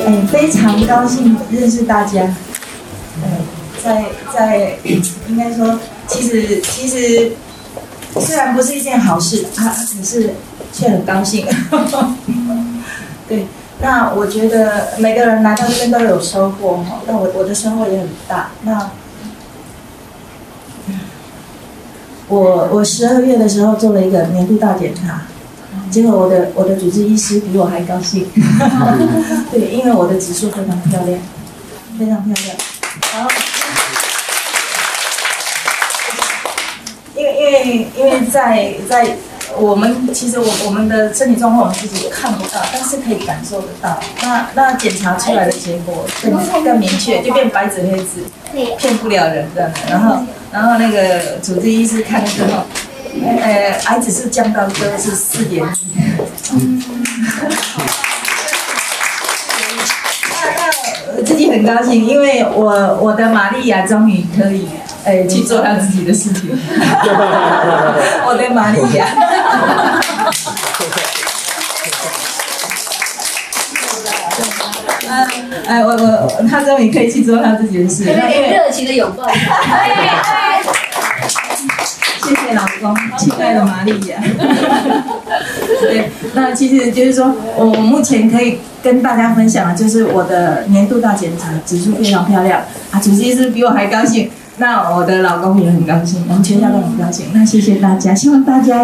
哎，非常高兴认识大家。呃，在在，应该说，其实其实虽然不是一件好事，啊，只是却很高兴。对，那我觉得每个人来到这边都有收获哈。那我我的收获也很大。那我我十二月的时候做了一个年度大检查。结果我的我的主治医师比我还高兴，对，因为我的指数非常漂亮，非常漂亮。然后，因为因为因为在在我们其实我我们的身体状况我们自己看不到，但是可以感受得到。那那检查出来的结果更更明确，就变白纸黑字，骗不了人的。然后然后那个主治医师看了之后。呃，癌指数降到都是四点一。嗯，那那自己很高兴，因为我我的玛利亚终于可以呃去做她自己的事情。我的玛利亚。哎，我我他终于可以去做他自己的事，因为热情的拥抱。老公，亲爱的玛丽亚。对，那其实就是说，我目前可以跟大家分享的，就是我的年度大检查指数非常漂亮啊，主席是比我还高兴，那我的老公也很高兴，我们全家都很高兴。那谢谢大家，希望大家，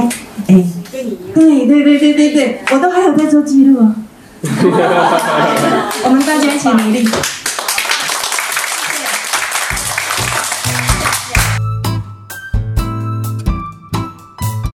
哎，对对对对对对，我都还有在做记录哦。我们大家一起努力。